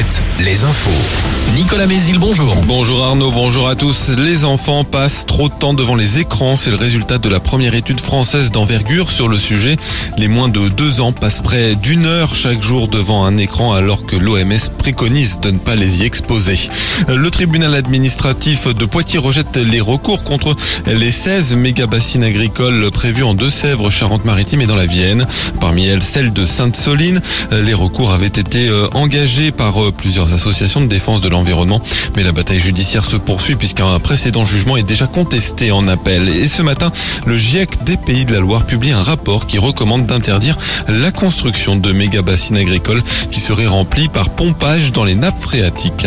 7, les infos. Nicolas Mézil, bonjour. Bonjour Arnaud, bonjour à tous. Les enfants passent trop de temps devant les écrans. C'est le résultat de la première étude française d'envergure sur le sujet. Les moins de deux ans passent près d'une heure chaque jour devant un écran alors que l'OMS préconise de ne pas les y exposer. Le tribunal administratif de Poitiers rejette les recours contre les 16 méga-bassines agricoles prévues en Deux-Sèvres, Charente-Maritime et dans la Vienne. Parmi elles, celle de Sainte-Soline. Les recours avaient été euh, engagés par euh, plusieurs associations de défense de l'environnement. Mais la bataille judiciaire se poursuit puisqu'un précédent jugement est déjà contesté en appel. Et ce matin, le GIEC des Pays de la Loire publie un rapport qui recommande d'interdire la construction de méga-bassines agricoles qui seraient remplies par pompage dans les nappes phréatiques.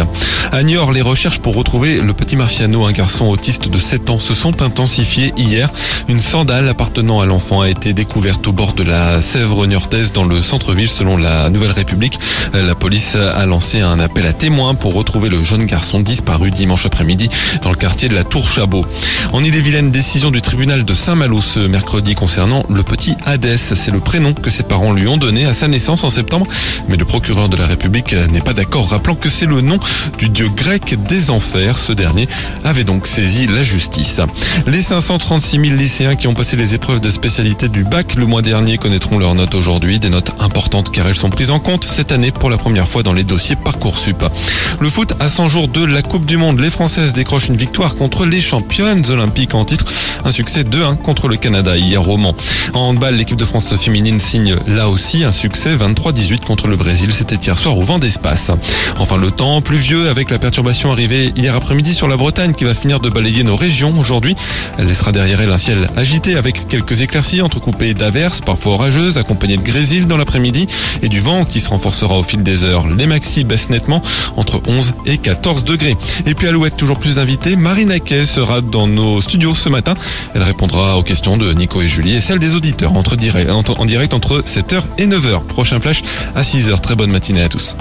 À Niort, les recherches pour retrouver le petit Marciano, un garçon autiste de 7 ans, se sont intensifiées hier. Une sandale appartenant à l'enfant a été découverte au bord de la Sèvre niortaise dans le centre-ville selon la Nouvelle République. La police a lancé un appel à témoins pour retrouver le jeune garçon disparu dimanche après-midi dans le quartier de la Tour Chabot. En Ille-et-Vilaine, décision du tribunal de Saint-Malo ce mercredi concernant le petit Hadès. C'est le prénom que ses parents lui ont donné à sa naissance en septembre. Mais le procureur de la République n'est pas d'accord, rappelant que c'est le nom du dieu grec des enfers. Ce dernier avait donc saisi la justice. Les 536 000 lycéens qui ont passé les épreuves de spécialité du bac le mois dernier connaîtront leurs notes aujourd'hui. Des notes importantes car elles sont prises en compte cette année pour la première fois dans les dossiers Parcoursup. Le foot à 100 jours de la Coupe du Monde, les Françaises décrochent une victoire contre les championnes olympiques en titre. Un succès 2-1 contre le Canada hier au Mans. En handball, l'équipe de France féminine signe là aussi un succès 23-18 contre le Brésil. C'était hier soir au vent d'espace. Enfin, le temps pluvieux avec la perturbation arrivée hier après-midi sur la Bretagne qui va finir de balayer nos régions aujourd'hui. Elle laissera derrière elle un ciel agité avec quelques éclaircies entrecoupées d'averses, parfois orageuses, accompagnées de grésil dans l'après-midi et du vent qui se renforcera au fil des heures. Les maxi baissent nettement entre 11 et 14 degrés. Et puis Alouette, toujours plus d'invités. Marina Kay sera dans nos studios ce matin. Elle répondra aux questions de Nico et Julie et celles des auditeurs en direct entre 7h et 9h. Prochain flash à 6h. Très bonne matinée à tous.